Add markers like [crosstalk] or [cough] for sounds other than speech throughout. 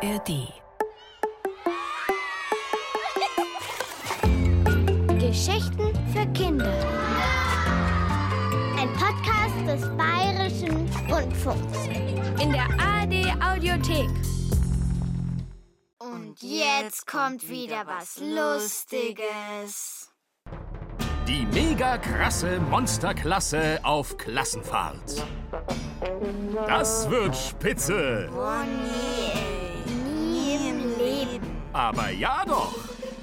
ARD. Geschichten für Kinder. Ein Podcast des Bayerischen Rundfunks. In der ARD Audiothek. Und jetzt kommt wieder was Lustiges. Die mega krasse Monsterklasse auf Klassenfahrt. Das wird spitze. Oh nee. Aber ja doch.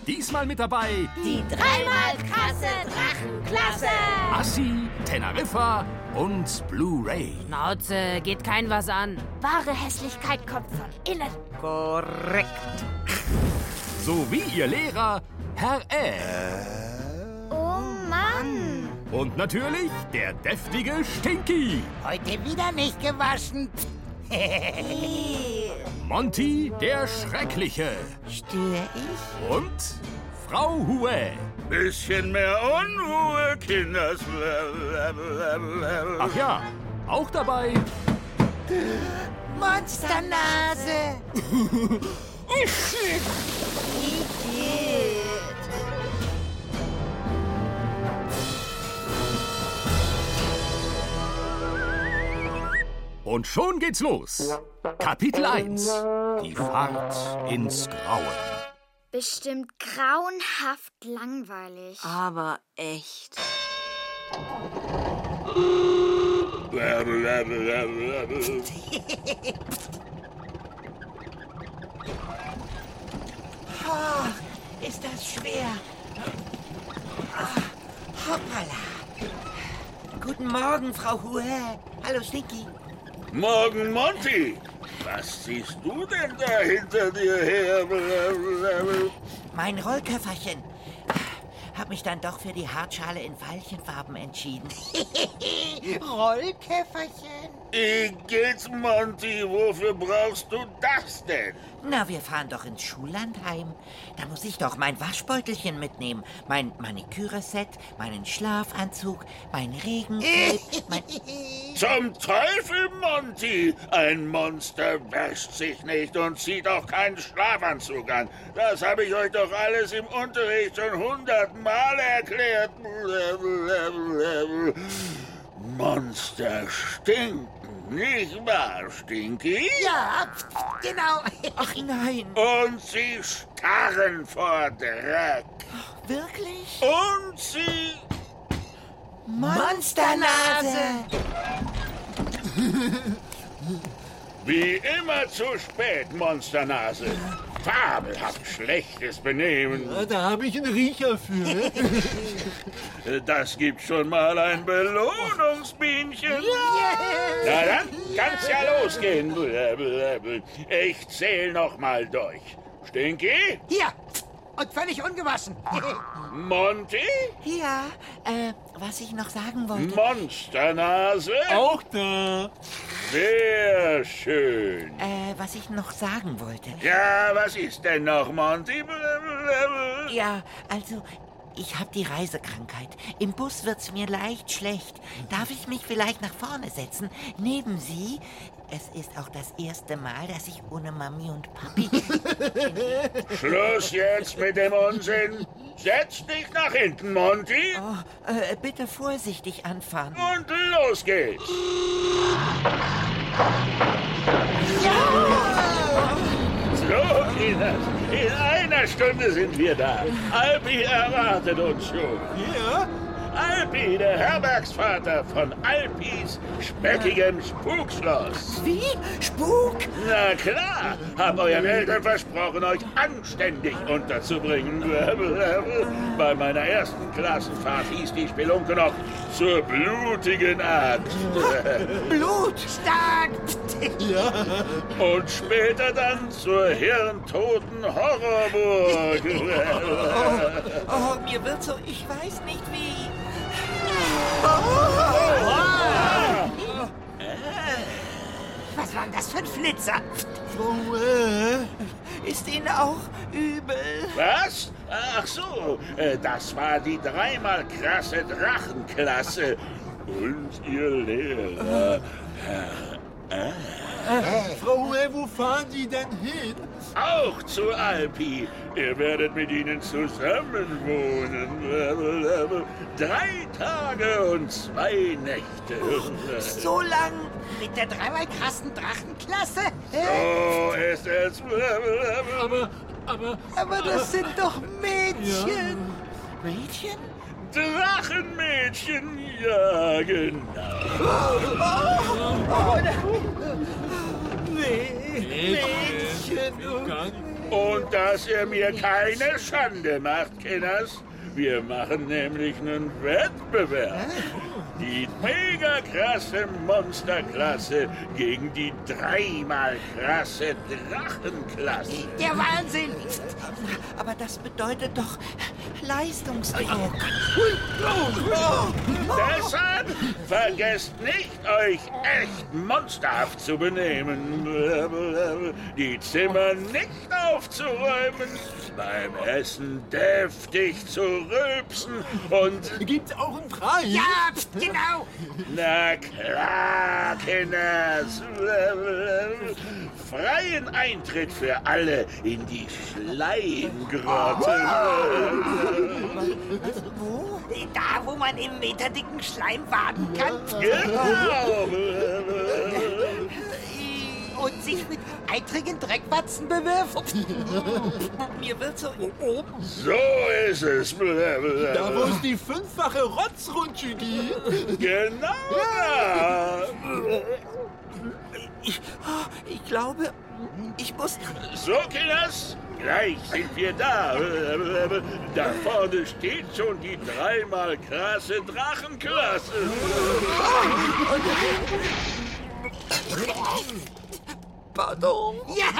Diesmal mit dabei Die dreimal krasse Drachenklasse. Assi, Teneriffa und Blu-ray. Schnauze, geht kein was an. Wahre Hässlichkeit kommt von innen. Korrekt. Sowie ihr Lehrer, Herr Ä. Oh Mann. Und natürlich der deftige Stinky. Heute wieder nicht gewaschen. [laughs] Monty, der Schreckliche. Störe ich? Und Frau Hue. Bisschen mehr Unruhe, Kinders. Ach ja, auch dabei Monsternase. [laughs] Und schon geht's los. Kapitel 1. Die Fahrt ins Grauen. Bestimmt grauenhaft langweilig. Aber echt. Oh, ist das schwer. Ah, hoppala. Guten Morgen, Frau Hue. Hallo, Stinky. Morgen, Monty. Was siehst du denn da hinter dir her? Mein Rollköfferchen. Hab mich dann doch für die Hartschale in Veilchenfarben entschieden. [laughs] [laughs] Rollköfferchen? Wie geht's, Monty? Wofür brauchst du das denn? Na, wir fahren doch ins Schullandheim. Da muss ich doch mein Waschbeutelchen mitnehmen, mein Maniküre-Set, meinen Schlafanzug, mein Regencape, [laughs] mein... Zum Teufel, Monty! Ein Monster wäscht sich nicht und zieht auch keinen Schlafanzug an. Das habe ich euch doch alles im Unterricht schon hundertmal erklärt. [laughs] Monster stinken, nicht wahr, Stinky? Ja, genau. Ach nein, Und sie starren vor Dreck. wirklich? Und sie... Monsternase! Wie immer zu spät, Monsternase. Fabelhaft schlechtes Benehmen. Da habe ich einen Riecher für. [laughs] Das gibt schon mal ein Belohnungsbienchen. Na dann kann's ja losgehen. Ich zähl noch mal durch. Stinky? Hier! Und völlig ungewaschen. [laughs] Monty? Ja, äh, was ich noch sagen wollte. Monsternase? Auch da. Sehr schön. Äh, was ich noch sagen wollte. Ja, was ist denn noch, Monty? Ja, also, ich habe die Reisekrankheit. Im Bus wird's mir leicht schlecht. Darf ich mich vielleicht nach vorne setzen? Neben Sie? Es ist auch das erste Mal, dass ich ohne Mami und Papi. [laughs] Schluss jetzt mit dem Unsinn. Setz dich nach hinten, Monty. Oh, äh, bitte vorsichtig anfahren. Und los geht's. So, Kinders, in einer Stunde sind wir da. Alpi erwartet uns schon. Ja? Alpi, der Herbergsvater von Alpis speckigem Spukschloss. Wie? Spuk? Na klar, hab euren Eltern versprochen, euch anständig unterzubringen. [laughs] Bei meiner ersten Klassenfahrt hieß die Spelunke noch zur blutigen Axt. [laughs] Blut! Stark! Und später dann zur hirntoten Horrorburg. [laughs] Oh, mir wird so, ich weiß nicht wie. Was war denn das für ein Flitzer? Ist Ihnen auch übel? Was? Ach so, äh, das war die dreimal krasse Drachenklasse. Und ihr Lehrer. Frau Hue, wo fahren Sie denn hin? Auch zu Alpi. Ihr werdet mit ihnen zusammen wohnen. Drei Tage und zwei Nächte. So lang mit der dreimal krassen Drachenklasse? So ist es. Aber, aber, Aber das sind doch Mädchen. Mädchen? Drachenmädchen, ja, genau. Mädchen. Gar nicht. Und dass ihr mir keine Schande macht, Kenners. Wir machen nämlich einen Wettbewerb. Die mega krasse Monsterklasse gegen die dreimal krasse Drachenklasse. Der Wahnsinn. Aber das bedeutet doch Leistungsdruck. Deshalb vergesst nicht, euch echt monsterhaft zu benehmen. Die Zimmer nicht aufzuräumen, beim Essen deftig zu rülpsen und Gibt's auch einen Preis? Ja, pst, genau. Na klar, Kinders. Freien Eintritt für alle in die Schleimgrotte. Wo? Da, wo man im meterdicken Schleim baden kann Genau. Und sich mit eitrigen Dreckbatzen bewirft. [laughs] Mir wird so oben. So ist es. Da wo es die fünffache Rotzrutsche gibt. Genau. Ich, oh, ich glaube, ich muss. So, Kinders. Gleich sind wir da. Da vorne steht schon die dreimal krasse Drachenklasse. Pardon. Ja,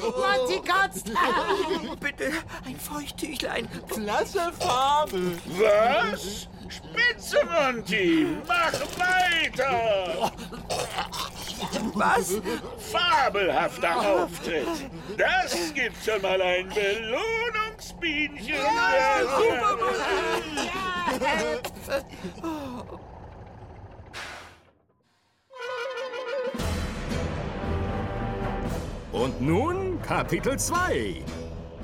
Monty kotzt. [laughs] Bitte ein Feuchttüchlein. Klasse Farbe. Was? Spitze, Monty! Mach weiter! Was? Fabelhafter Auftritt! Das gibt schon mal ein Belohnungsbienchen! Ja, super Und nun Kapitel 2.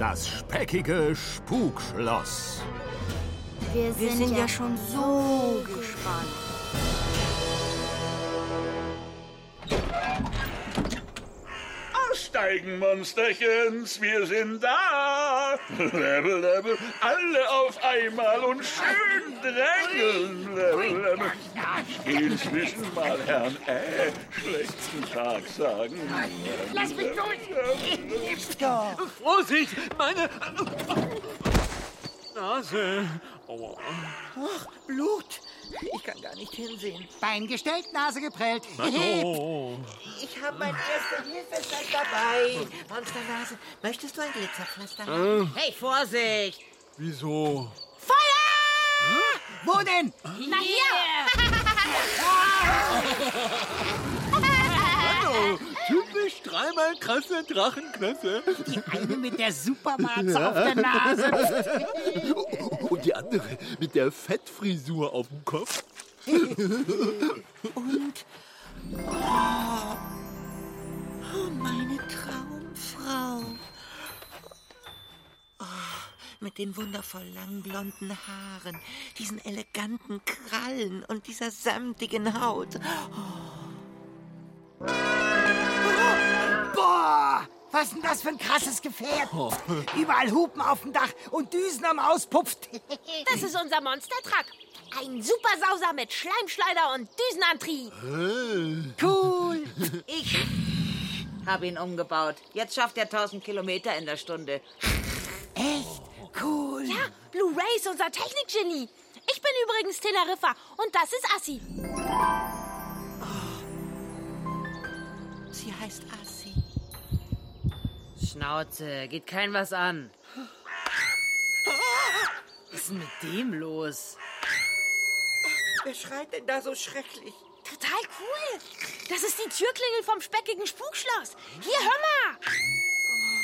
Das speckige Spukschloss. Wir sind, sind ja, ja schon so gespannt. Aussteigen, Monsterchens! Wir sind da! Level, level, alle auf einmal und schön drängeln! Level, level. Ich inzwischen mal Herrn Äh schlechten Tag sagen. Lass mich durch. Vorsicht, meine Nase. Aua. Ach, Blut. Ich kann gar nicht hinsehen. Bein gestellt, Nase geprellt. Oh. Ich habe mein Erste-Hilfe-Set dabei. Monsternase, möchtest du ein Glitzerpflaster haben? Hey, Vorsicht! Wieso? Wo denn? Na hier! [laughs] Hallo, typisch dreimal krasse Drachenklasse. Die eine mit der Superwarze auf der Nase. [laughs] Und die andere mit der Fettfrisur auf dem Kopf. Und. Oh, oh, meine Traumfrau. Oh, mit den wundervoll langen blonden Haaren, diesen eleganten Krallen und dieser samtigen Haut. Boah, was ist denn das für ein krasses Gefährt? Überall Hupen auf dem Dach und Düsen am Auspupf. [laughs] Das ist unser Monstertruck. Ein Supersauser mit Schleimschleuder und Düsenantrieb. Cool. [laughs] Ich habe ihn umgebaut. Jetzt schafft er 1000 Kilometer in der Stunde. Echt cool. Ja, Blue Ray ist unser Technikgenie. Ich bin übrigens Teneriffa und das ist Assi. Sie heißt Assi. Schnauze, geht kein was an. Was ist denn mit dem los? Wer schreit denn da so schrecklich? Total cool. Das ist die Türklingel vom speckigen Spukschloss. Hier, hör mal.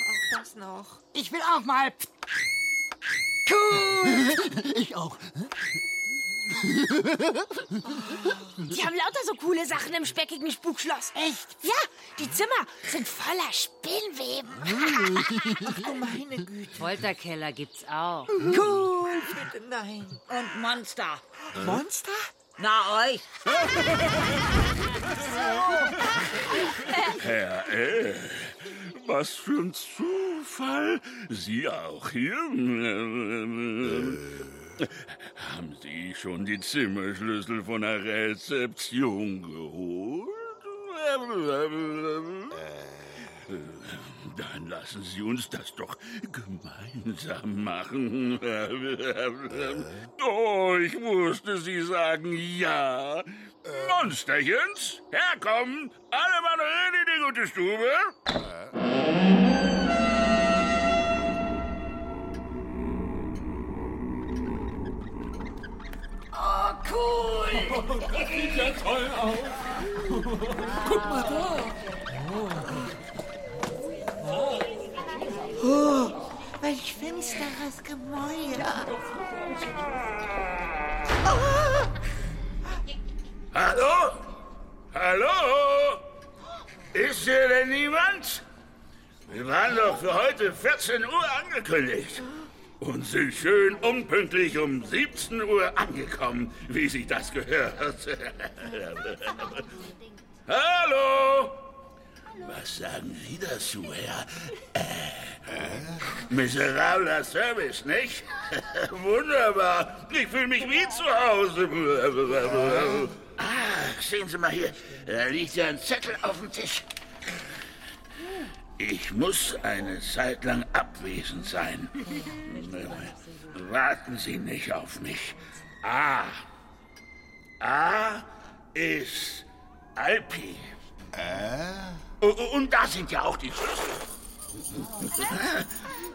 Auch das noch. Ich will auch mal. Cool. [laughs] Ich auch. Die haben lauter so coole Sachen im speckigen Spukschloss. Echt? Ja, die Zimmer sind voller Spinnweben. Oh, meine Güte. Folterkeller gibt's auch. Cool, bitte nein. Und Monster. Monster? Na euch. Herr L., was für ein Zufall. Sie auch hier? Haben Sie schon die Zimmerschlüssel von der Rezeption geholt? Dann lassen Sie uns das doch gemeinsam machen. Oh, ich wusste, Sie sagen ja. Monsterchens, herkommen! Alle Mann rein in die gute Stube! Welch finsteres Gemäuer. Hallo? Hallo? Ist hier denn niemand? Wir waren doch für heute 14 Uhr angekündigt. Und sind schön unpünktlich um 17 Uhr angekommen, wie sich das gehört. Hallo? Was sagen Sie dazu, Herr? Äh, miserabler Service, nicht? [laughs] Wunderbar. Ich fühle mich wie zu Hause. Ah, sehen Sie mal hier. Da liegt ja ein Zettel auf dem Tisch. Ich muss eine Zeit lang abwesend sein. Warten Sie nicht auf mich. A. A ist Alpi. Äh? Und da sind ja auch die.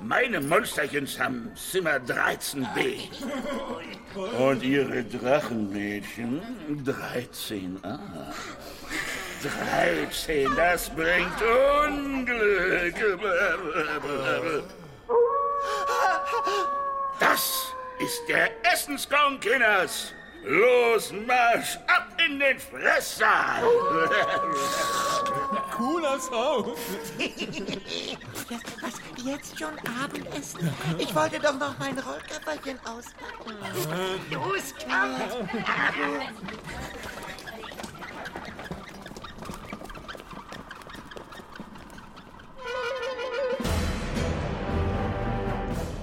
Meine Monsterchens haben Zimmer 13b. Und ihre Drachenmädchen 13a. 13, das bringt Unglück. Das ist der Essensgong, Kinders. Los, Marsch, ab in den Fresssaal. Cooler Sound. Was, jetzt schon Abendessen? Ich wollte doch noch mein Rollkörperchen auspacken. Los, komm!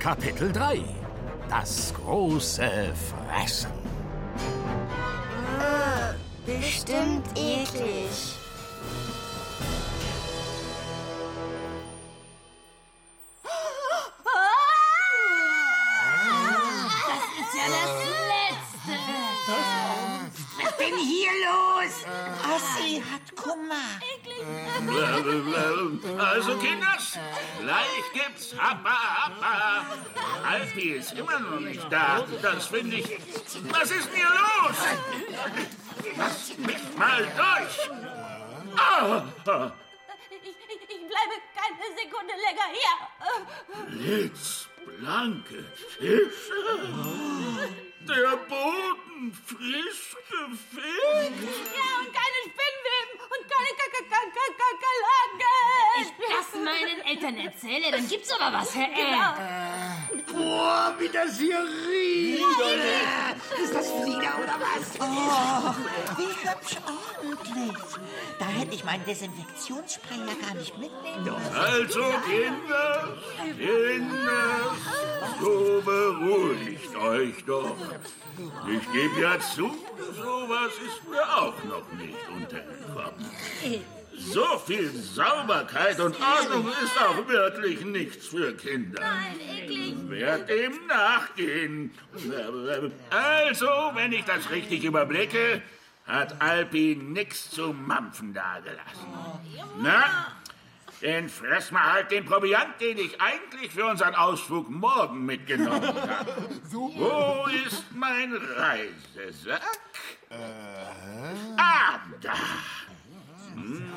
Kapitel 3 Das große Fressen. Bestimmt eklig. Was denn hier los? Ossi hat Kummer. Also, Kinders, gleich gibt's Happa Happa. Alfie ist immer noch nicht da. Das finde ich. Was ist denn hier los? Lass mich mal durch. Ah, Ich, ich, ich bleibe keine Sekunde länger hier. blitzblanke Fische. Der Boden frisch gefegt. Ja, und keine Spinnweben und keine Kakerlaken. Ich das meinen Eltern erzähle, dann gibt's aber was, Herr L. Boah, wie das hier riecht. Ist das Flieder oder was? Oh, wie hübsch ordentlich. Da hätte ich meinen Desinfektionsspray ja gar nicht mitnehmen dürfen. Also, Kinders, Kinders, so beruhigt euch doch. Ich gebe ja zu, sowas ist mir auch noch nicht untergekommen. So viel Sauberkeit und Ordnung ist auch wirklich nichts für Kinder. Nein, eklig. Werd dem nachgehen. Also, wenn ich das richtig überblicke, hat Alpi nichts zu mampfen dagelassen. Na, dann fress mal halt den Proviant, den ich eigentlich für unseren Ausflug morgen mitgenommen [laughs] habe. Wo ist mein Reisesack? Ah, da. Hm.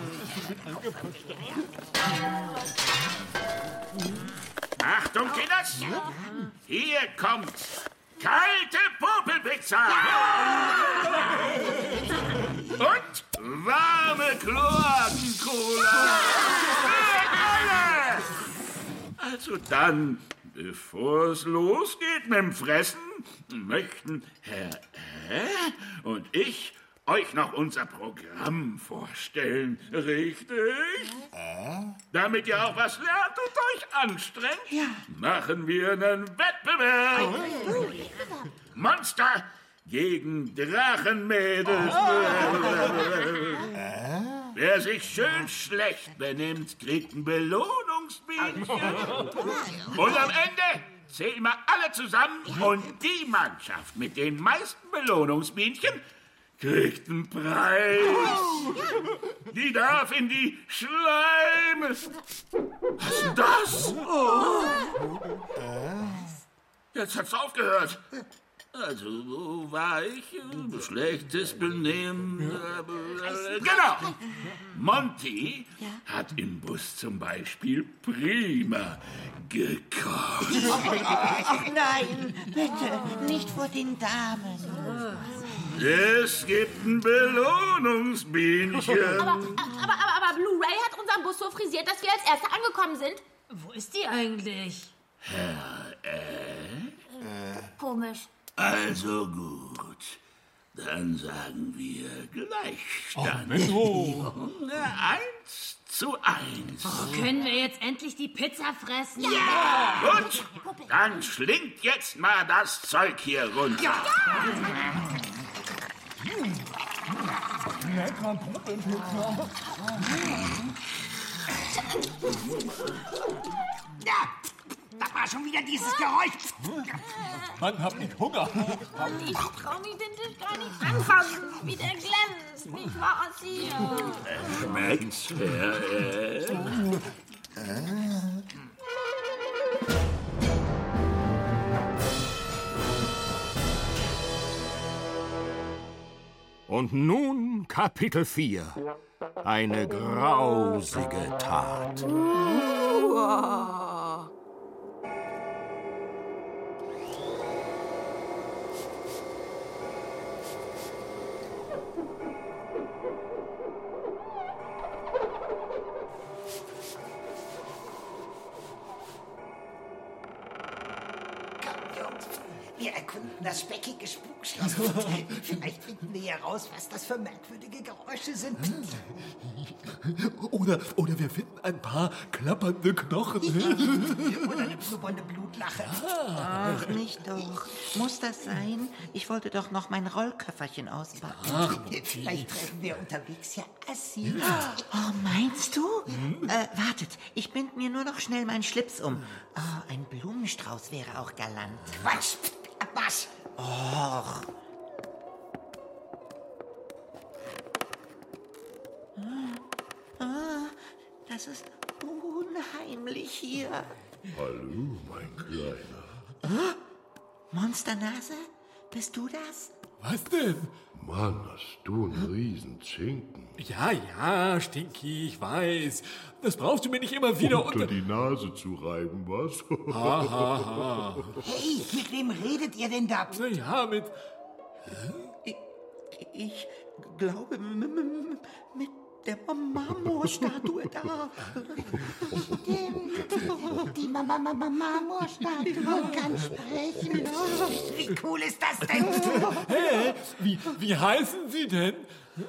Achtung, Kinders! Hier kommt kalte Pizza. Und warme Kloaken-Cola. Also dann, bevor es losgeht mit dem Fressen, möchten Herr Äh und ich euch noch unser Programm vorstellen. Richtig? Damit ihr auch was lernt und euch anstrengt, machen wir einen Wettbewerb. Monster gegen Drachenmädels. Wer sich schön schlecht benimmt, kriegt ein Belohnungsbienchen. Und am Ende zählen wir alle zusammen und die Mannschaft mit den meisten Belohnungsbienchen kriegt einen Preis. Die darf in die Schleim. Was ist denn das? Jetzt hat's aufgehört. Also, wo war ich? Schlechtes Benehmen. Äh, Genau. Monty hat im Bus zum Beispiel prima gekocht. Ach nein, bitte, nicht vor den Damen. Es gibt ein Belohnungsbienchen. Aber, aber, aber, aber Blue Ray hat unseren Bus so frisiert, dass wir als Erste angekommen sind. Wo ist die eigentlich? Komisch. Also gut. Dann sagen wir Gleichstand. [laughs] Eins zu eins. Können wir jetzt endlich die Pizza fressen? Gut, dann schlingt jetzt mal das Zeug hier runter. Ja, da war schon wieder dieses Geräusch. Mann, hab ich Hunger. Ich trau mich den Tisch gar nicht anfassen, wie der glänzt. Nicht wahr, Ossi? Schmeckt's, Herr? Und nun Kapitel 4. Eine grausige Tat. Komm, das speckige Spukschloss. Vielleicht finden wir heraus, was das für merkwürdige Geräusche sind. Oder, oder wir finden ein paar klappernde Knochen. Oder eine blubbernde Blutlache. Ach, nicht doch. Muss das sein? Ich wollte doch noch mein Rollköfferchen auspacken. Vielleicht treffen wir unterwegs ja Assi. Oh, meinst du? Äh, wartet, ich bind mir nur noch schnell meinen Schlips um. Oh, ein Blumenstrauß wäre auch galant. Quatsch, Abmarsch. Och. Ah, das ist unheimlich hier. Hallo, mein Kleiner. Monsternase? Bist du das? Was denn? Mann, hast du einen riesen Zinken. Ja, ja, Stinky, ich weiß. Das brauchst du mir nicht immer wieder unter... die Nase zu reiben, was? Ha, ha, ha. Hey, mit wem redet ihr denn da? Na ja, mit... Ich, ich glaube, mit der Marmorstatue da. Die Mama, Mama, Marmorstatue kann sprechen. Wie cool ist das denn? Hä? Wie, wie heißen Sie denn?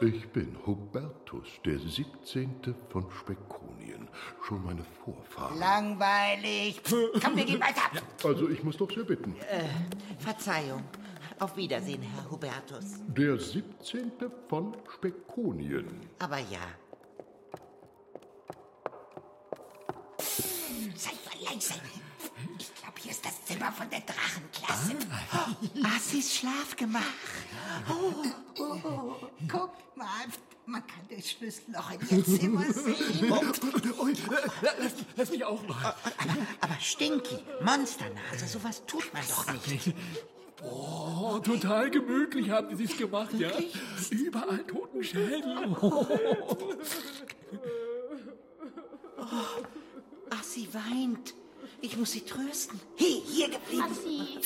Ich bin Hubertus, der 17. von Spekonien. Schon meine Vorfahren. Langweilig. Komm, wir gehen weiter. Also, ich muss doch sehr bitten. Verzeihung. Auf Wiedersehen, Herr Hubertus. Der 17. von Spekonien. Aber ja, Seid mal leise. Ich glaube, hier ist das Zimmer von der Drachenklasse. Assis Schlafgemach. Oh, oh, guck mal, man kann das Schlüsselloch in ihr Zimmer sehen. Ui, lass, lass mich auch mal. Aber Stinky, Monsternase, sowas tut man doch nicht. Oh, total gemütlich haben die sich's gemacht, ja? Überall Totenschädel. Ach, sie weint. Ich muss sie trösten. Hey, hier geblieben. Ossi,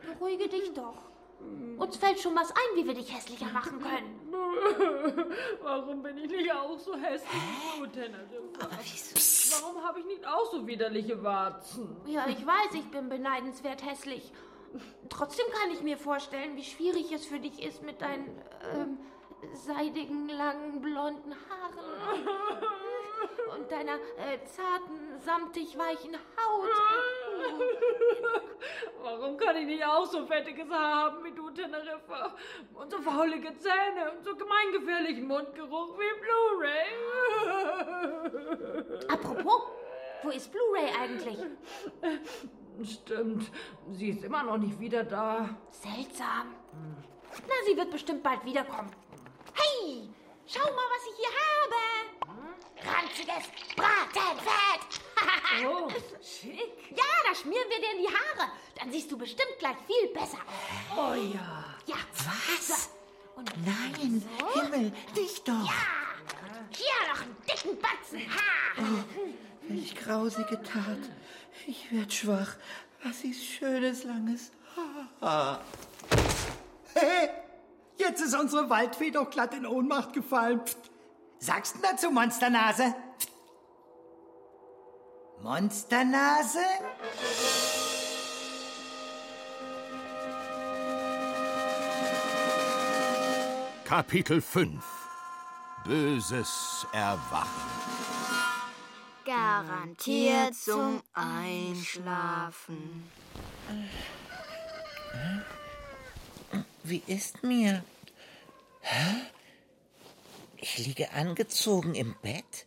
beruhige dich doch. Uns fällt schon was ein, wie wir dich hässlicher machen können. Warum bin ich nicht auch so hässlich du, Teneriffa? Aber wieso? Warum habe ich nicht auch so widerliche Warzen? Ja, ich weiß, ich bin beneidenswert hässlich. Trotzdem kann ich mir vorstellen, wie schwierig es für dich ist mit deinen ähm, seidigen, langen, blonden Haaren. Und deiner äh, zarten, samtig weichen Haut. Warum kann ich nicht auch so fettiges Haar haben wie du, Teneriffa? Und so faulige Zähne und so gemeingefährlichen Mundgeruch wie Blu-ray. Apropos, wo ist Blu-ray eigentlich? Stimmt, sie ist immer noch nicht wieder da. Seltsam. Na, sie wird bestimmt bald wiederkommen. Hey, schau mal, was ich hier habe. Ranziges Bratenfett. [laughs] Oh, schick. Ja, da schmieren wir dir in die Haare. Dann siehst du bestimmt gleich viel besser aus. Oh ja. Ja. Was? Und Nein, Himmel, dich doch. hier noch einen dicken Batzen Haar. Welch grausige Tat. Ich werd schwach. Was ist schönes, langes Haar. Hey, jetzt ist unsere Waldfee doch glatt in Ohnmacht gefallen. Pft. Sagst du dazu, Monsternase? Pft. Monsternase? Kapitel 5 Böses Erwachen. Garantiert zum Einschlafen. Wie ist mir? Hä? Ich liege angezogen im Bett?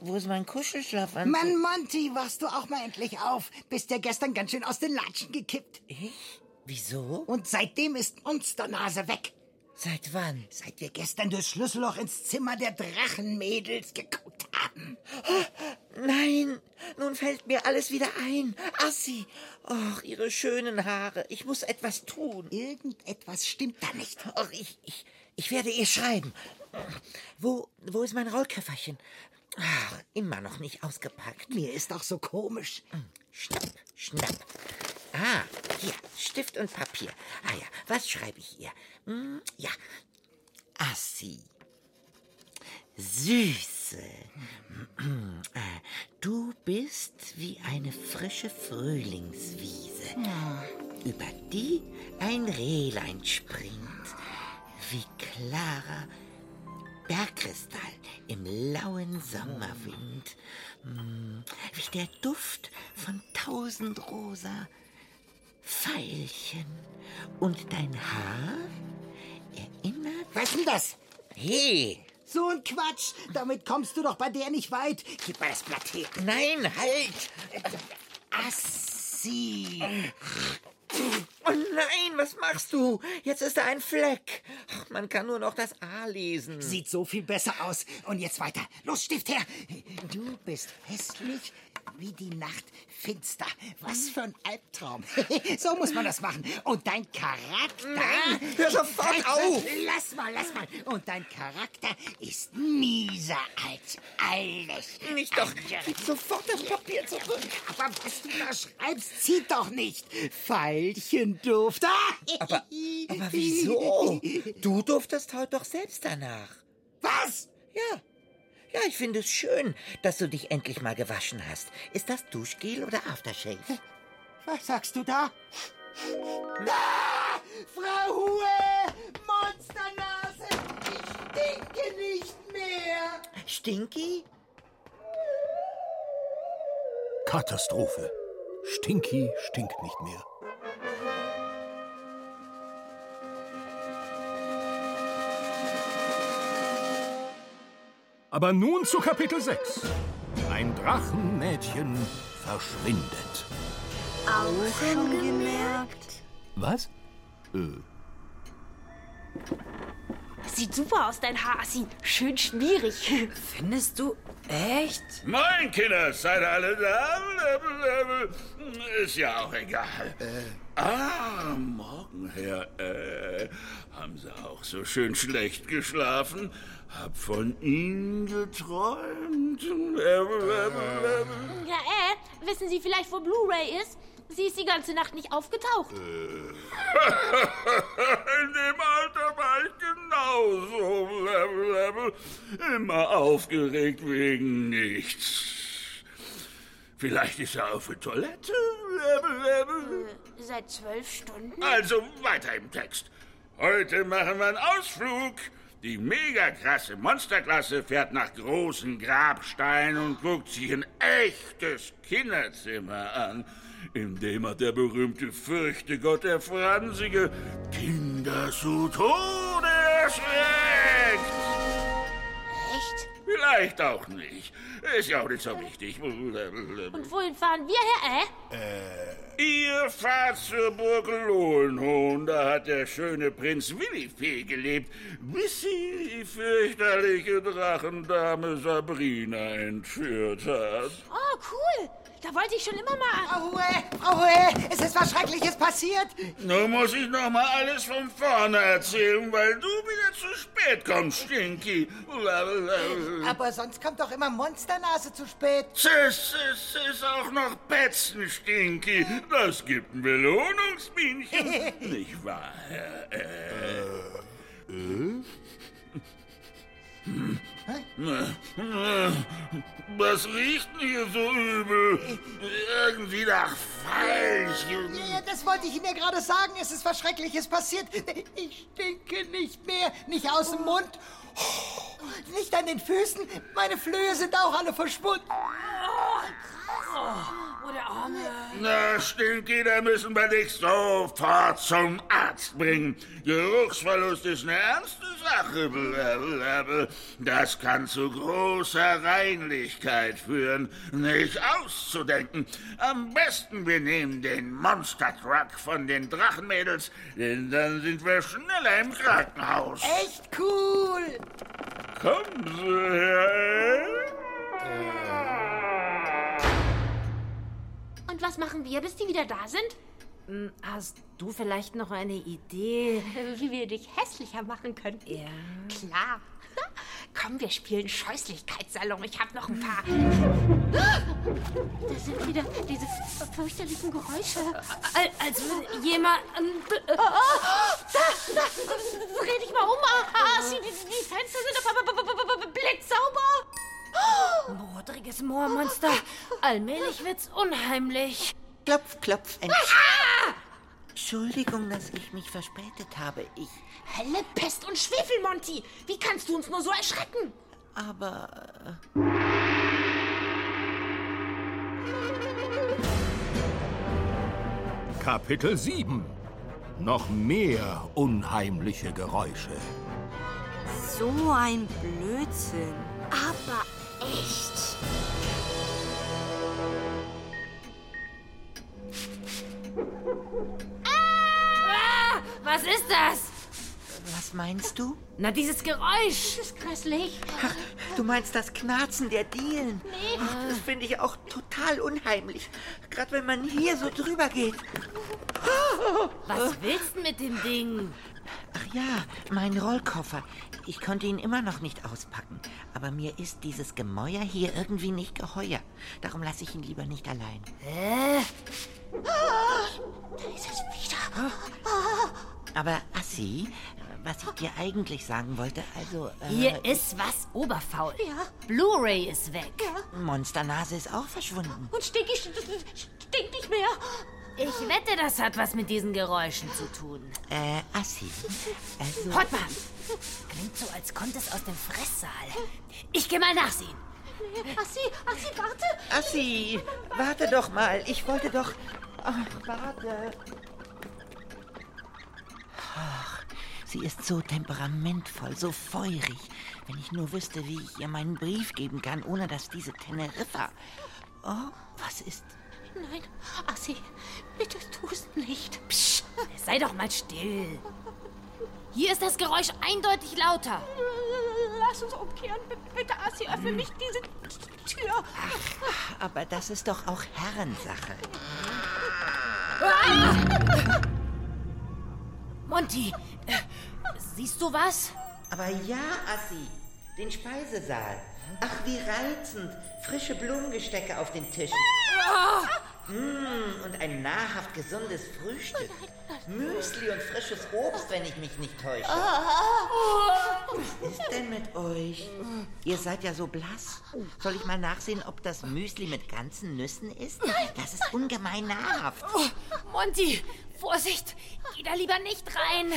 Wo ist mein Kuschelschlafanzug? Mann, Monty, wachst du auch mal endlich auf? Bist ja gestern ganz schön aus den Latschen gekippt. Ich? Wieso? Und seitdem ist Monsternase weg. Seit wann? Seit wir gestern durchs Schlüsselloch ins Zimmer der Drachenmädels geguckt haben. Nein, nun fällt mir alles wieder ein. Assi, ach, ihre schönen Haare. Ich muss etwas tun. Irgendetwas stimmt da nicht. Ach, ich, ich, ich werde ihr schreiben. Wo, wo ist mein Rollköfferchen? Ach, immer noch nicht ausgepackt. Mir ist doch so komisch. Schnapp, schnapp. Ah, hier, Stift und Papier. Ah ja, was schreibe ich ihr? Hm, ja, Assi. Süße. Äh, Du bist wie eine frische Frühlingswiese, über die ein Rehlein springt, wie klarer Bergkristall im lauen Sommerwind, Hm, wie der Duft von tausend rosa Veilchen. Und dein Haar erinnert... Was ist denn das? Hey, So ein Quatsch. Damit kommst du doch bei der nicht weit. Gib mal das Blatt her. nein, halt! Assi. Oh nein, was machst du? Jetzt ist da ein Fleck. Ach, man kann nur noch das A lesen. Sieht so viel besser aus. Und jetzt weiter. Los, Stift her. Du bist hässlich wie die Nacht finster. Was für ein Albtraum. [laughs] so muss man das machen. Und dein Charakter... Hör sofort auf. [laughs] Lass mal, lass mal. Und dein Charakter ist mieser als alles. Nicht doch. Gib sofort das Papier zurück. Aber was du da schreibst, zieht doch nicht. Veilchenduft. Ah! Aber, aber wieso? Du durftest heute doch selbst danach. Was? Ja. Ja, ich finde es schön, dass du dich endlich mal gewaschen hast. Ist das Duschgel oder Aftershave? Was sagst du da? Na, Frau Hue! Monsternase! Ich stinke nicht mehr! Stinky? Katastrophe. Stinky stinkt nicht mehr. Aber nun zu Kapitel 6. Ein Drachenmädchen verschwindet. Auch schon gemerkt. Was? Äh, Sieht super aus, dein Haar, Assi. Schön schmierig. [laughs] Findest du echt? Moin, Kinder, seid alle da? Ist ja auch egal. Ah, Morgenher, äh, haben Sie auch so schön schlecht geschlafen? Hab von Ihnen geträumt. Ja, äh, wissen Sie vielleicht, wo Blu-ray ist? Sie ist die ganze Nacht nicht aufgetaucht. [laughs] In dem Alter war ich genauso. Level, level. Immer aufgeregt wegen nichts. Vielleicht ist er auf der Toilette. Level, level. Seit zwölf Stunden? Also weiter im Text. Heute machen wir einen Ausflug. Die mega krasse Monsterklasse fährt nach großen Grabstein und guckt sich ein echtes Kinderzimmer an. In dem hat der berühmte Fürchtegott der Fransige Kinder zu Tode erschreckt. Echt? Vielleicht auch nicht. Ist ja auch nicht so wichtig. Und wohin fahren wir, Herr Äh? Ihr fahrt zur Burg Lohenhohn. Da hat der schöne Prinz Willifee gelebt, bis sie die fürchterliche Drachendame Sabrina entführt hat. Oh, cool. Da wollte ich schon immer mal... Aue, aue, es ist was Schreckliches passiert. Nun muss ich noch mal alles von vorne erzählen, weil du wieder zu spät kommst, Stinky. Aber sonst kommt doch immer Monsternase zu spät. Tschüss, es ist auch noch Petzen, Stinky. Das gibt ein Belohnungsbienchen. [laughs] Nicht wahr, Herr? Äh, Was riecht denn hier so übel? Irgendwie nach Falsch. Ja, das wollte ich Ihnen ja gerade sagen. Es ist was Schreckliches passiert. Ich stinke nicht mehr. Nicht aus dem Mund. Nicht an den Füßen. Meine Flöhe sind auch alle verschwunden. Oh, der Arme. Na, Stinky, da müssen wir dich sofort zum Arzt bringen. Geruchsverlust ist eine ernste Sache. blablabla. Das kann zu großer Reinlichkeit führen. Nicht auszudenken. Am besten wir nehmen den Monster Truck von den Drachenmädels, denn dann sind wir schneller im Krankenhaus. Echt cool. Kommen Sie her. Und was machen wir, bis die wieder da sind? Hast du vielleicht noch eine Idee? [laughs] Wie wir dich hässlicher machen können. Ja. Klar. [laughs] Komm, wir spielen Scheußlichkeitssalon. Ich hab noch ein paar. Da sind wieder diese fürchterlichen Geräusche. Al- Als würde jemand... ähm, Oh, oh, da, da, dreh dich mal um, ah, Asi. Die, die Fenster sind b- blitzsauber. Modriges Moormonster. Allmählich wird's unheimlich. Klopf, klopf, Entsch Entschuldigung, dass ich mich verspätet habe. Ich. Helle Pest und Schwefel, Monty. Wie kannst du uns nur so erschrecken? Aber. Kapitel 7 Noch mehr unheimliche Geräusche. So ein Blödsinn. Aber echt. Ah, was ist das? Was meinst du? Na, dieses Geräusch. Das ist grässlich. Ach, du meinst das Knarzen der Dielen? Nee. Ach, das finde ich auch total unheimlich. Gerade wenn man hier so drüber geht. Was willst du mit dem Ding? Ach ja, mein Rollkoffer. Ich konnte ihn immer noch nicht auspacken. Aber mir ist dieses Gemäuer hier irgendwie nicht geheuer. Darum lasse ich ihn lieber nicht allein. Hä? Da ist es wieder. Aber Assi, was ich dir eigentlich sagen wollte, also... Äh, Hier ist was oberfaul. Ja. Blu-ray ist weg. Monsternase ist auch verschwunden. Und stinkt nicht mehr. Ich wette, das hat was mit diesen Geräuschen zu tun. Äh, Assi, also... Hört mal. Klingt so, als kommt es aus dem Fresssaal. Ich geh mal nachsehen. Assi, Assi, warte. Assi, warte doch mal. Ich wollte doch... Ach, warte. Ach, sie ist so temperamentvoll, so feurig. Wenn ich nur wüsste, wie ich ihr meinen Brief geben kann, ohne dass diese Teneriffa... Oh, was ist... Nein, Assi, bitte tu's nicht. Psst, sei doch mal still. Hier ist das Geräusch eindeutig lauter. Lass uns umkehren. Bitte, Assi, öffne nicht diese Tür. Aber das ist doch auch Herrensache. Monty, äh, siehst du was? Aber ja, Assi, den Speisesaal. Ach, wie reizend. Frische Blumengestecke auf den Tischen. Oh, Mm, und ein nahrhaft gesundes Frühstück. Müsli und frisches Obst, wenn ich mich nicht täusche. Was ist denn mit euch? Ihr seid ja so blass. Soll ich mal nachsehen, ob das Müsli mit ganzen Nüssen ist? Das ist ungemein nahrhaft. Monty, Vorsicht! Geh da lieber nicht rein!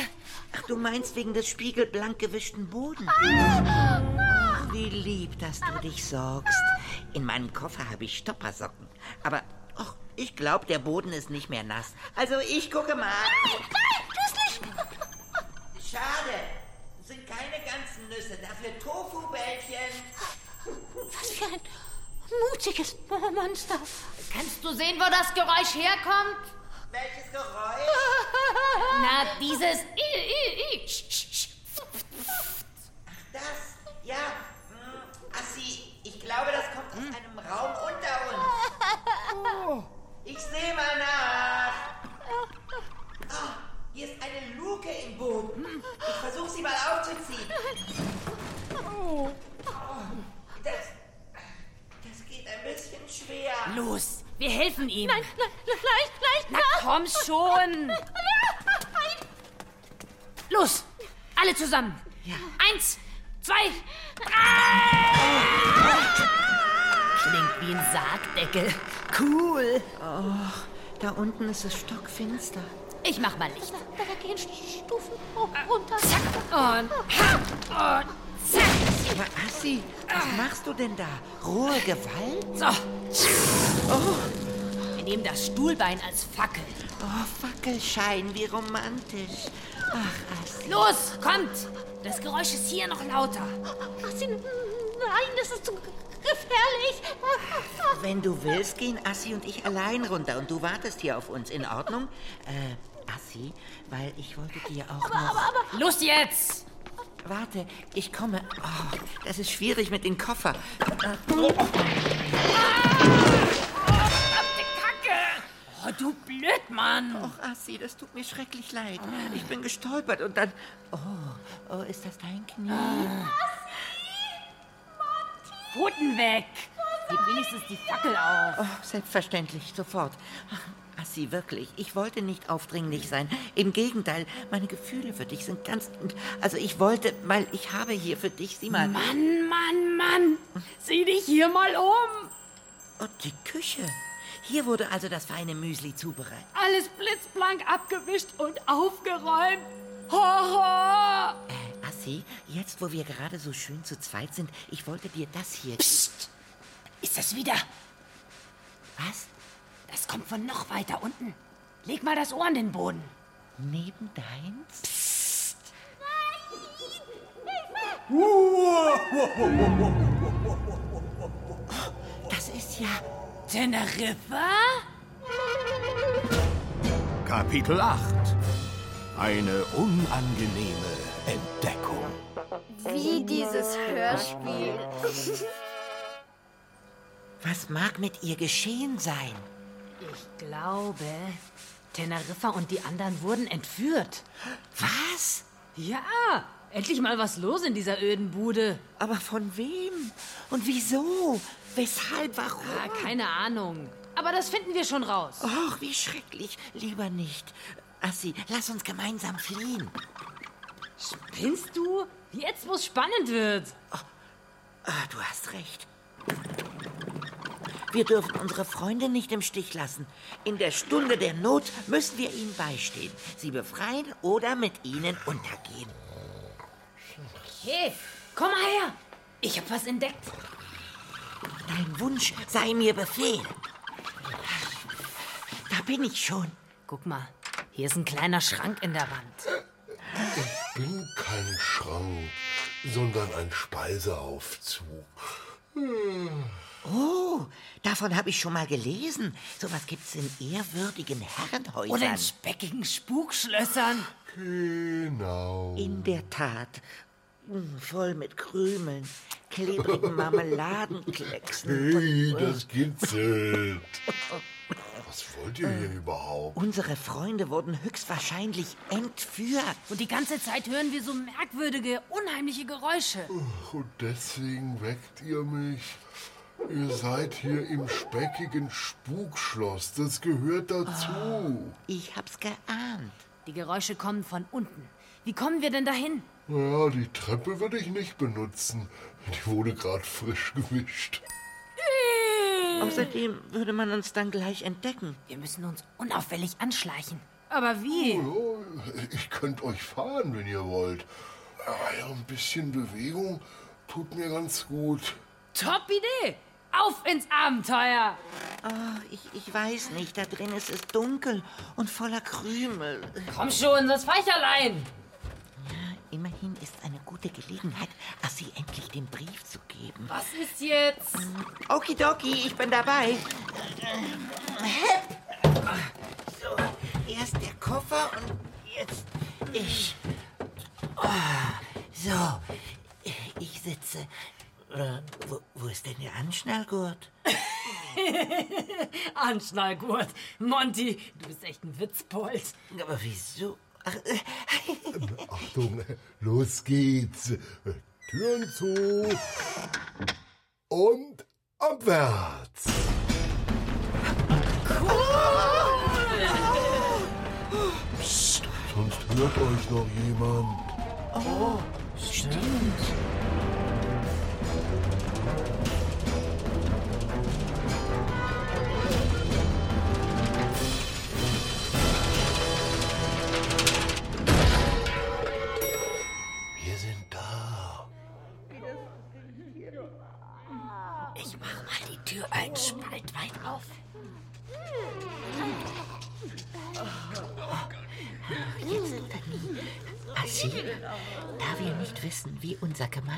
Ach, du meinst wegen des spiegelblank gewischten Bodens? Ach, wie lieb, dass du dich sorgst. In meinem Koffer habe ich Stoppersocken. Aber, ich glaube, der Boden ist nicht mehr nass. Also, ich gucke mal. Nein, nein, tu's nicht. Schade. Sind keine ganzen Nüsse, dafür Tofu-Bällchen. Was für ein mutiges Monster. Kannst du sehen, wo das Geräusch herkommt? Welches Geräusch? [laughs] Na, dieses. Sch. Das? Ja. Hm, Assi, ich glaube, das kommt aus einem Raum unter uns. [laughs] Ich sehe mal nach. Ah, hier ist eine Luke im Boden. Ich versuche sie mal aufzuziehen. Oh, Das, das geht ein bisschen schwer. Los, wir helfen ihm. Nein, nein, nein, nein, Na komm schon. Los, alle zusammen. Eins, zwei, drei. Klingt wie ein Sargdeckel. Cool. Oh, da unten ist es stockfinster. Ich mach mal Licht. Da gehen Stufen hoch, runter. Zack und ha und zack. Aber Assi, was machst du denn da? Rohe Gewalt? So. Wir nehmen das Stuhlbein als Fackel. Oh, Fackelschein, wie romantisch. Ach, Assi. Los, kommt. Das Geräusch ist hier noch lauter. Ach, sie, nein, das ist zu gefährlich. Wenn du willst, gehen Assi und ich allein runter und du wartest hier auf uns. In Ordnung? Äh, Assi, weil ich wollte dir auch noch... Los jetzt. Warte, ich komme. Oh, das ist schwierig mit dem Koffer. Oh, du Blödmann. Och, Assi, das tut mir schrecklich leid. Ich bin gestolpert und dann... Oh, oh, ist das dein Knie? Pfoten weg. Gib wenigstens die Fackel auf. Oh, selbstverständlich, sofort. Ach, Assi, wirklich, ich wollte nicht aufdringlich sein. Im Gegenteil, meine Gefühle für dich sind ganz... Also ich wollte, weil ich habe hier für dich, sieh mal... Mann, Mann, Mann. Sieh dich hier mal um. Und die Küche. Hier wurde also das feine Müsli zubereitet. Alles blitzblank abgewischt und aufgeräumt. Horror! Äh, Assi, jetzt wo wir gerade so schön zu zweit sind, ich wollte dir das hier... Psst. Ist das wieder? Was? Das kommt von noch weiter unten. Leg mal das Ohr an den Boden. Neben deins? Das ist ja... Teneriffa? Kapitel 8 Eine unangenehme Entdeckung. Wie dieses Hörspiel. Was mag mit ihr geschehen sein? Ich glaube, Teneriffa und die anderen wurden entführt. Was? Ja, endlich mal was los in dieser öden Bude. Aber von wem? Und wieso? Weshalb? Warum? Ah, keine Ahnung. Aber das finden wir schon raus. Och, wie schrecklich. Lieber nicht. Assi, lass uns gemeinsam fliehen. Spinnst du? Jetzt, wo es spannend wird. Ah, du hast recht. Wir dürfen unsere Freunde nicht im Stich lassen. In der Stunde der Not müssen wir ihnen beistehen, sie befreien oder mit ihnen untergehen. Hey, komm mal her. Ich hab was entdeckt. Dein Wunsch sei mir Befehl. Da bin ich schon. Guck mal, hier ist ein kleiner Schrank in der Wand. bin kein Schrank, sondern ein Speiseaufzug. Oh, davon habe ich schon mal gelesen. Sowas gibt's in ehrwürdigen Herrenhäusern. Oder in speckigen Spukschlössern. Genau. In der Tat. Mm, Voll mit Krümeln, klebrigen Marmeladenklecksen. Hey, das kitzelt. [laughs] Was wollt ihr hier überhaupt? Unsere Freunde wurden höchstwahrscheinlich entführt. Und die ganze Zeit hören wir so merkwürdige, unheimliche Geräusche. Und deswegen weckt ihr mich. Ihr seid hier im speckigen Spukschloss. Das gehört dazu. Ich hab's geahnt. Die Geräusche kommen von unten. Wie kommen wir denn dahin? Naja, die Treppe würde ich nicht benutzen. Die wurde gerade frisch gewischt. Außerdem würde man uns dann gleich entdecken. Wir müssen uns unauffällig anschleichen. Aber wie? Oh, ja, ich könnte euch fahren, wenn ihr wollt. Ja, ein bisschen Bewegung tut mir ganz gut. Top Idee! Auf ins Abenteuer! Oh, ich, ich weiß nicht, da drin ist es dunkel und voller Krümel. Komm schon, das Feicherlein! Immerhin ist eine gute Gelegenheit, Assi endlich den Brief zu geben. Was ist jetzt? Okidoki, ich bin dabei. So, erst der Koffer und jetzt ich. Ah, so, ich sitze. Wo, wo ist denn der Anschnallgurt? [laughs] Anschnallgurt. Monty, du bist echt ein Witzbold. Aber wieso? Ach, [laughs] Achtung, los geht's. Türen zu. Und abwärts. Psst, sonst hört euch noch jemand. Oh, stimmt.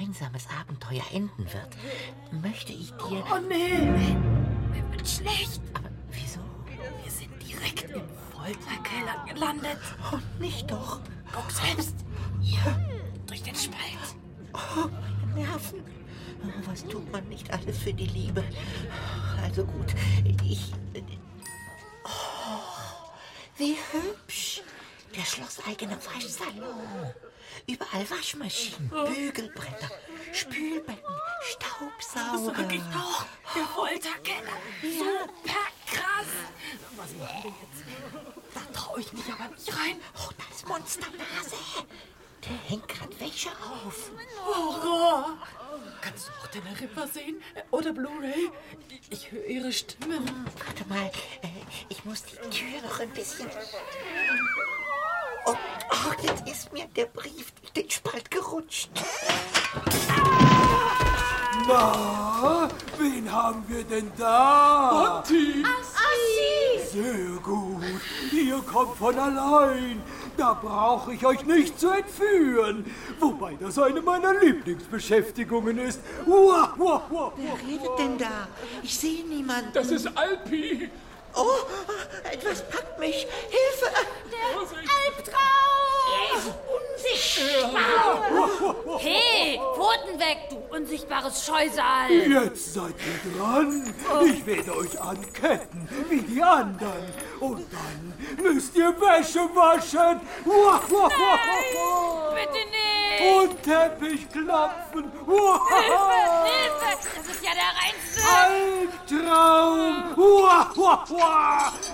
Gemeinsames Abenteuer enden wird, möchte ich dir... Oh nee! Mir wird schlecht. Aber wieso? Wir sind direkt im Folterkeller gelandet. Oh, nicht doch. Guck selbst. Hier, durch den Spalt. Oh, meine Nerven. Was tut man nicht alles für die Liebe? Also gut, ich... Oh, wie hübsch. Der schlosseigene Waschsalon. Überall Waschmaschinen, Bügelbretter, Spülbecken, Staubsauger. Sag ich doch, der Folterkeller. Super krass. Was machen wir jetzt? Da traue ich mich aber nicht rein. Oh, das Monsternase. Der hängt grad Wäsche auf. Horror. Kannst du auch Teneriffa sehen? Oder Blu-ray? Ich höre ihre Stimme. Warte mal, äh, ich muss die Tür noch ein bisschen... Oh, oh, jetzt ist mir der Brief durch den Spalt gerutscht. Na, wen haben wir denn da? Monty! Assi! Sehr gut. Ihr kommt von allein. Da brauche ich euch nicht zu entführen. Wobei das eine meiner Lieblingsbeschäftigungen ist. Uah, uah, uah, Wer redet denn da? Ich sehe niemanden. Das ist Alpi! Oh, etwas packt mich. Hilfe! Albtraum! Er ist unsichtbar. Hey, Pfoten weg, du unsichtbares Scheusal. Jetzt seid ihr dran. Ich werde euch anketten, wie die anderen. Und dann müsst ihr Wäsche waschen. Uah. Bitte nicht. Und Teppich klopfen. Hilfe, Hilfe, das ist ja der reinste. Albtraum.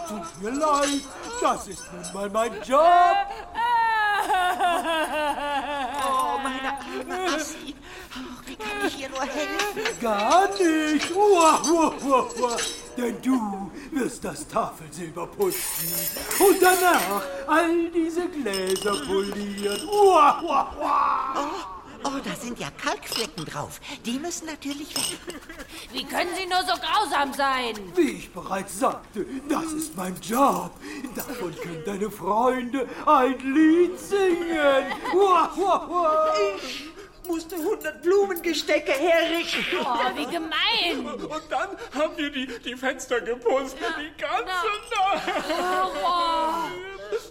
Tut mir leid, das ist nun mal mein Job. Oh, meine arme Assi. Wie kann ich ihr nur helfen? Gar nicht. Uah, uah, uah, uah. Denn du wirst das Tafelsilber putzen und danach all diese Gläser polieren. Uah, uah, uah. Oh, oh, da sind ja Kalkflecken drauf. Die müssen natürlich weg. Wie können Sie nur so grausam sein? Wie ich bereits sagte, das ist mein Job. Davon können deine Freunde ein Lied singen. Uah, uah, uah. Musste 100 Blumengestecke herrichten. Oh, wie gemein. Und dann haben wir die, die Fenster geputzt. Die ganze Nacht. Horror.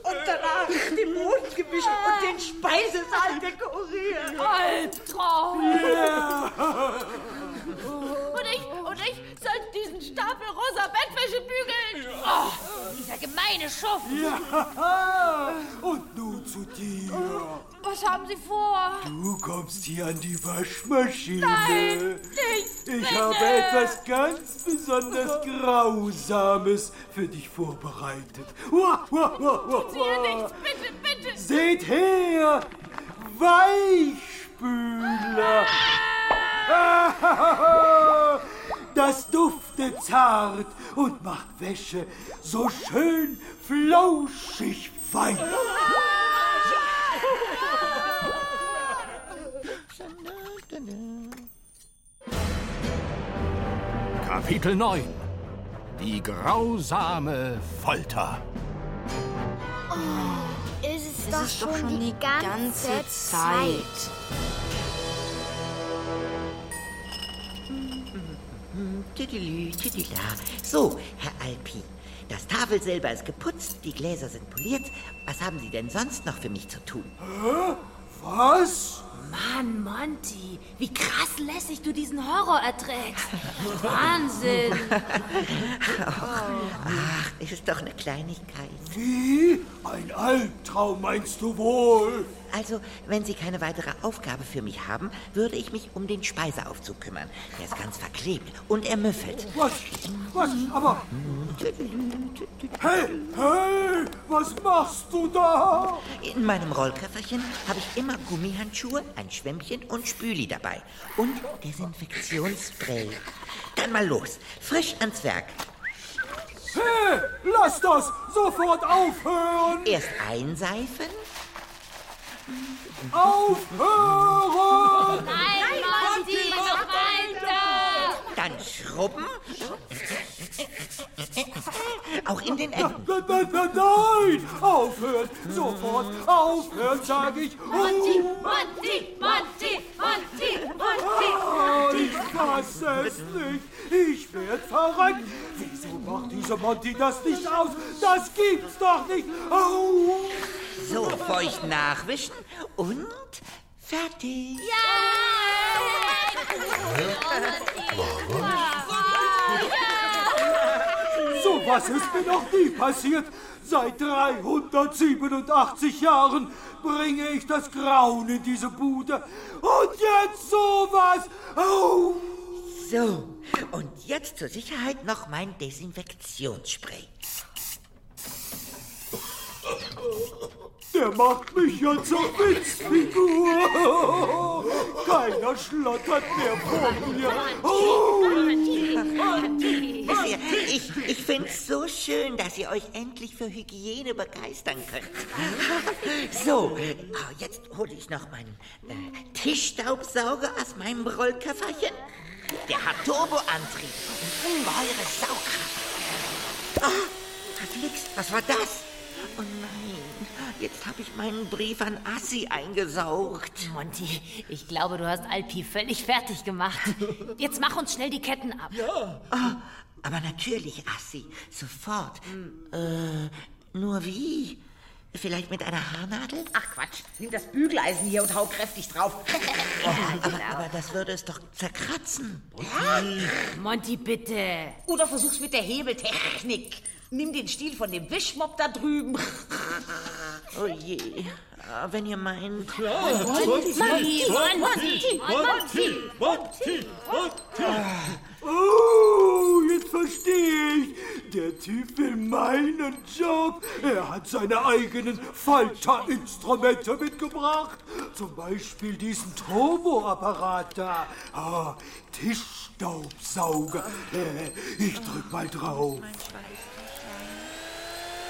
Und danach den Mond gewischt und den Speisesaal dekoriert. Albtraum. Ja. Und ich, und ich soll diesen Stapel rosa Bettwäsche bügeln. Oh, dieser gemeine Schuft. Ja. Und zu dir. Was Was haben Sie vor? Du kommst hier an die Waschmaschine. Nein, nicht Ich bitte. habe etwas ganz besonders Grausames für dich vorbereitet. Uah, uah. nichts, bitte, bitte. Seht her! Weichspüler! [laughs] Das duftet zart und macht Wäsche so schön flauschig fein. Kapitel 9 Die grausame Folter. Ist es, Es doch, ist doch schon schon die die ganze, ganze Zeit. Tüdelü, tüdela. So, Herr Alpi, das Tafelsilber ist geputzt, die Gläser sind poliert. Was haben Sie denn sonst noch für mich zu tun? Hä? Was? Mann, Monty, wie krass lässig du diesen Horror erträgst. Wahnsinn. Ach, ist doch eine Kleinigkeit. Wie? Ein Albtraum meinst du wohl? Also, wenn Sie keine weitere Aufgabe für mich haben, würde ich mich um den Speiseaufzug kümmern. Der ist ganz verklebt und ermüffelt. Was? Was? Aber. Hey, hey, was machst du da? In meinem Rollköfferchen habe ich immer Gummihandschuhe, ein Schwämmchen und Spüli dabei. Und Desinfektionsspray. Dann mal los. Frisch ans Werk. Hey, lass das sofort aufhören! Erst einseifen. Aufhören! Nein, Monty, noch weiter. Dann schrubben. Auch in den Ecken. Nein, nein, nein, nein! Aufhören! Sofort aufhören, sage ich! Monty, Oh, Monty, Monty, Monty, oh, Monty, ich fasse es nicht! Ich werd verrückt! Wieso macht dieser Monty das nicht aus? Das gibt's doch nicht! Au! So, feucht nachwischen und fertig. So was ist mir noch nie passiert. Seit 387 Jahren bringe ich das Grauen in diese Bude. Und jetzt sowas. Au! So, und jetzt zur Sicherheit noch mein Desinfektionsspray. Der macht mich ja zur Witzfigur. Keiner schlottert mehr vor mir. Oh. Ich, ich finde es so schön, dass ihr euch endlich für Hygiene begeistern könnt. So, ah, jetzt hole ich noch meinen äh, Tischstaubsauger aus meinem Rollköfferchen. Der hat Turboantrieb und ungeheure Saugkraft. Ah, verflixt, was war das? Oh nein, jetzt habe ich meinen Brief an Assi eingesaugt. Monty, ich glaube, du hast Alpi völlig fertig gemacht. [laughs] Jetzt mach uns schnell die Ketten ab. Ja. Ah, aber natürlich, Assi, sofort. Äh, nur wie? Vielleicht mit einer Haarnadel? Ach Quatsch, nimm das Bügeleisen hier und hau kräftig drauf. [laughs] Aber, aber das würde es doch zerkratzen. Monty, bitte. Oder versuch's mit der Hebeltechnik. Nimm den Stiel von dem Wischmopp da drüben. [laughs] Oh je, Ah, wenn ihr meint. Monty, Monty, Monty, Monty, Monty. Oh, jetzt verstehe ich. Der Typ will meinen Job. Er hat seine eigenen Falterinstrumente mitgebracht. Zum Beispiel diesen Turboapparat da. Ah, Tischstaubsauger. Äh, Ich drück mal drauf. Uah, ah,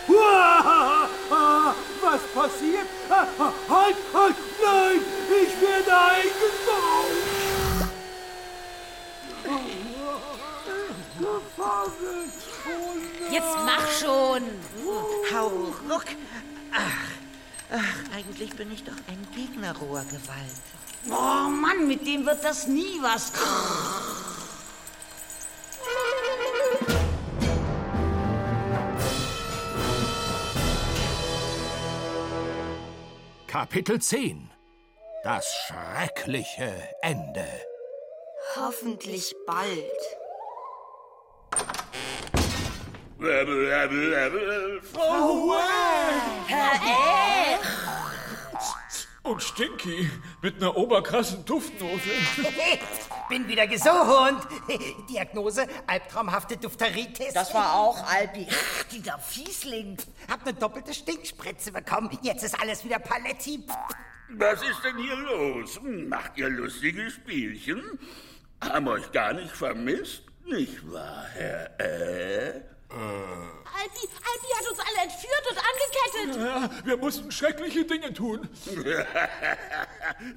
[laughs] Was passiert? [laughs] Halt, halt, nein, ich werde. Gefangen. Oh nein. Jetzt mach schon. Hau ruck. Ach, ach, eigentlich bin ich doch ein Gegner roher Gewalt. Oh Mann, mit dem wird das nie was. Kapitel 10 Das schreckliche Ende. Hoffentlich bald. Frau Herr! Und Stinky mit einer oberkrassen Duftnote. [laughs] Bin wieder gesund. [laughs] Diagnose, albtraumhafte Dufteritis. Das war auch Alpi. Ach, dieser Fiesling. Hab eine doppelte Stinkspritze bekommen. Jetzt ist alles wieder Paletti. Was ist denn hier los? Macht ihr lustige Spielchen? Haben euch gar nicht vermisst? Nicht wahr, Herr Äh? Alpi, Alpi hat uns alle entführt und angekettet. Ja, wir mussten schreckliche Dinge tun. [laughs]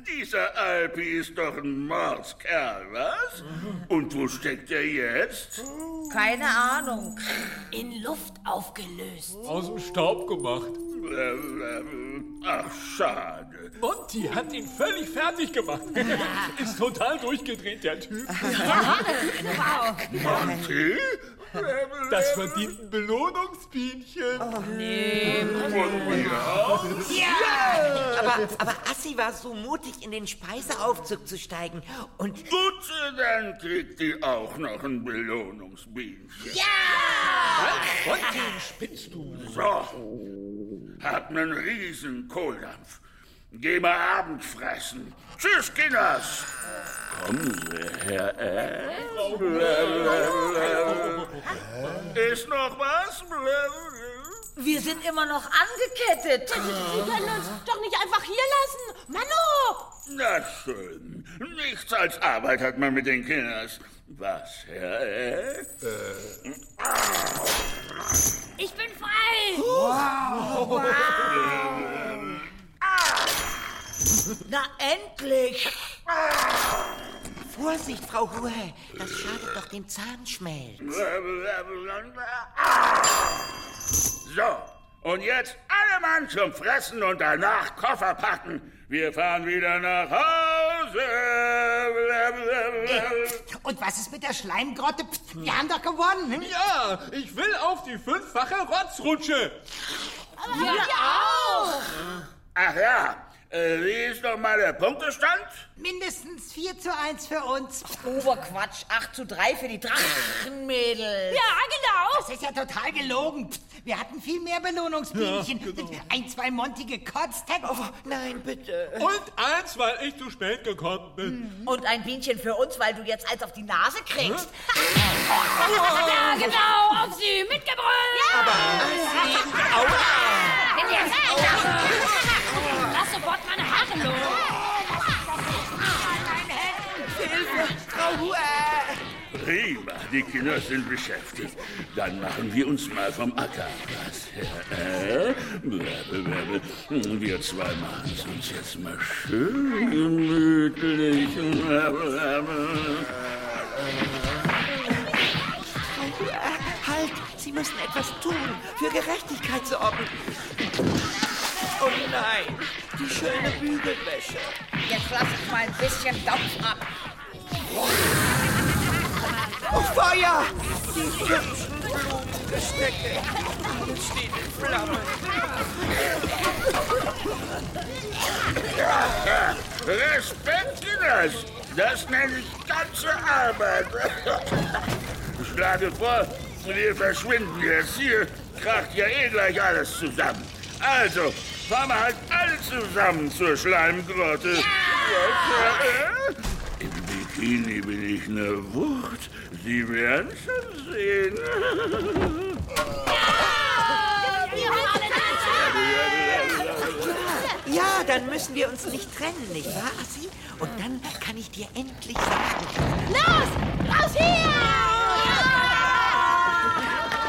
Dieser Alpi ist doch ein Mordskerl, was? Und wo steckt er jetzt? Keine Ahnung. In Luft aufgelöst. Aus dem Staub gemacht. Ach, schade. Monty hat ihn völlig fertig gemacht. Ist total durchgedreht, der Typ. [laughs] Monty? Das verdient ein Belohnungsbienchen. Oh, nee. Ja! Aber, aber Assi war so mutig, in den Speiseaufzug zu steigen. Und Gut, dann kriegt die auch noch ein Belohnungsbienchen. Ja! Monty, spinnst du? So. Hab nen riesen Kohldampf. Geh mal Abend fressen. Tschüss, Kinders. Kommen Sie, Herr Äh? Ist noch was? Wir sind immer noch angekettet. Sie können uns doch nicht einfach hier lassen. Manu! Na schön. Nichts als Arbeit hat man mit den Kinders. Was, Herr Äh? Ich bin frei! Wow. Na endlich! Vorsicht, Frau Hue, das schadet doch dem Zahnschmelz. So, und jetzt alle Mann zum Fressen und danach Koffer packen. Wir fahren wieder nach Hause. Und was ist mit der Schleimgrotte? Wir haben doch gewonnen. Ja, ich will auf die fünffache Rotzrutsche. Wir auch! Ach ja, äh, wie ist noch mal der Punktestand? Mindestens 4 zu 1 für uns. Oberquatsch, 8 zu 3 für die Drachenmädels. Ja, genau! Das ist ja total gelogen. Wir hatten viel mehr Belohnungsbienchen. Ja, genau. Ein, zwei Monty gekotzt hätten. Oh, nein, bitte. Und eins, weil ich zu spät gekommen bin. Und ein Bienchen für uns, weil du jetzt eins auf die Nase kriegst. [laughs] Ja, genau, auf sie, mitgebrüllt! Ja! Lass [laughs] sofort meine Haare los! Frau Hue! Prima, die Kinder sind beschäftigt. Dann machen wir uns mal vom Acker. Was. Wir zwei machen es uns jetzt mal schön gemütlich. Halt! Sie müssen etwas tun, für Gerechtigkeit sorgen. Oh nein, die schöne Bügelwäsche. Jetzt lass ich mal ein bisschen Dampf ab. Oh, Feuer! Die hübschen Blutgestecke. Alles steht in Flammen. Respekt, Kinders! Das nenne ich ganze Arbeit. Ich schlage vor, wir verschwinden jetzt. Hier kracht ja eh gleich alles zusammen. Also, fahren wir halt alle zusammen zur Schleimgrotte. Ja! Im Bikini bin ich eine Wucht. Sie werden schon sehen. Ja, dann müssen wir uns nicht trennen, nicht wahr, Assi? Und dann kann ich dir endlich sagen... Los! Raus hier!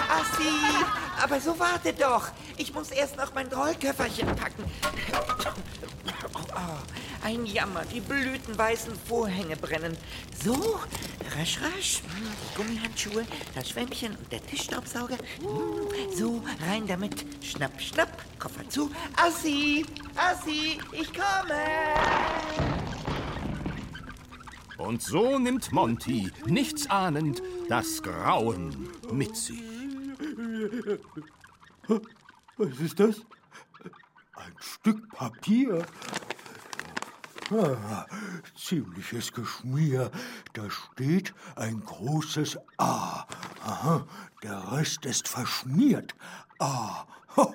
Assi, aber so warte doch. Ich muss erst noch mein Rollköfferchen packen. Oh, ein Jammer, die blütenweißen Vorhänge brennen. So, rasch, rasch. Die Gummihandschuhe, das Schwämmchen und der Tischstaubsauger. So, rein damit. Schnapp, schnapp, Koffer zu. Assi, Assi, ich komme. Und so nimmt Monty, nichts ahnend, das Grauen mit sich. Was ist das? Ein Stück Papier. Ah, ziemliches Geschmier. Da steht ein großes A. Aha, der Rest ist verschmiert. Ah, ha,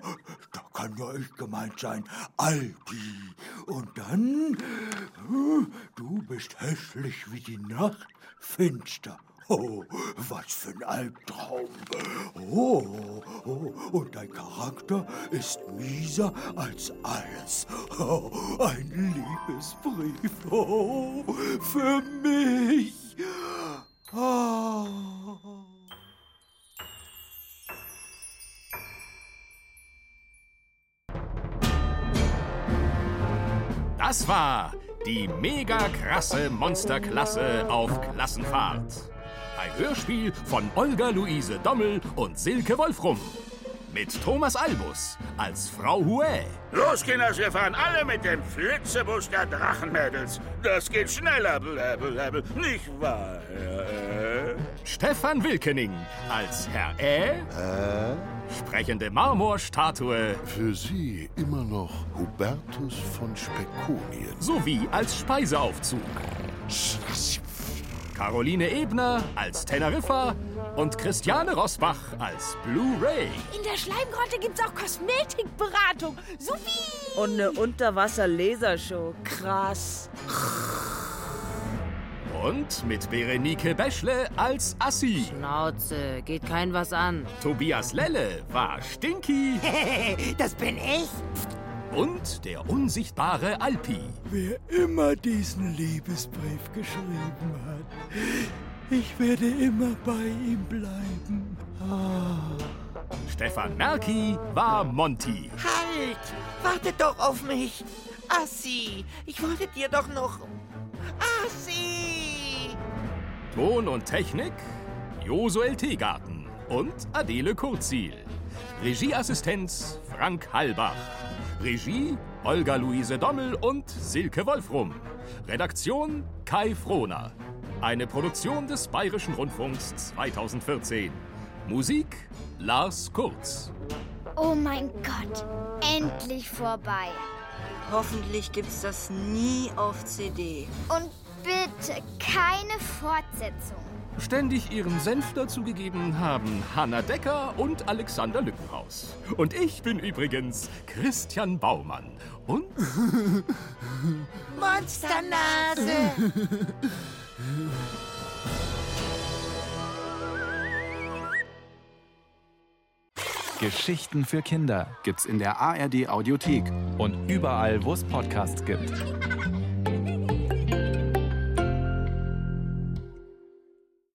da kann ja ich gemeint sein. Alpi. Und dann, äh, du bist hässlich wie die Nacht, finster. Oh, was für ein Albtraum. Oh, oh, und dein Charakter ist mieser als alles. Oh, ein Liebesbrief. Oh, für mich. Oh. Das war die mega krasse Monsterklasse auf Klassenfahrt. Ein Hörspiel von Olga Luise Dommel und Silke Wolfrum. Mit Thomas Albus als Frau Hue. Los, Kinders, wir fahren alle mit dem Flitzebus der Drachenmädels. Das geht schneller, blablabla. Nicht wahr, Herr Äh? Stefan Wilkening als Herr Äh. Sprechende Marmorstatue. Für Sie immer noch Hubertus von Spekonien. Sowie als Speiseaufzug. Caroline Ebner als Teneriffa und Christiane Rosbach als Blu-ray. In der Schleimgrotte gibt's auch Kosmetikberatung. Sophie! Und eine Unterwasser-Lasershow. Krass. Und mit Berenike Beschle als Assi. Schnauze, geht kein was an. Tobias Lelle war Stinky. [laughs] das bin ich. Und der unsichtbare Alpi. Wer immer diesen Liebesbrief geschrieben hat, ich werde immer bei ihm bleiben. Ah. Stefan Merki war Monty. Halt! Wartet doch auf mich! Assi, ich wollte dir doch noch... Assi! Ton und Technik Josuel Teegarten und Adele Kurzil. Regieassistenz Frank Halbach. Regie Olga-Luise Dommel und Silke Wolfrum. Redaktion Kai Frohner. Eine Produktion des Bayerischen Rundfunks 2014. Musik Lars Kurz. Oh mein Gott, endlich vorbei. Hoffentlich gibt's das nie auf CD. Und bitte keine Fortsetzung. Ständig ihren Senf dazugegeben haben Hanna Decker und Alexander Lückenhaus. Und ich bin übrigens Christian Baumann. Und [laughs] Monsternase! Geschichten für Kinder gibt's in der ARD Audiothek und überall, wo es Podcasts gibt.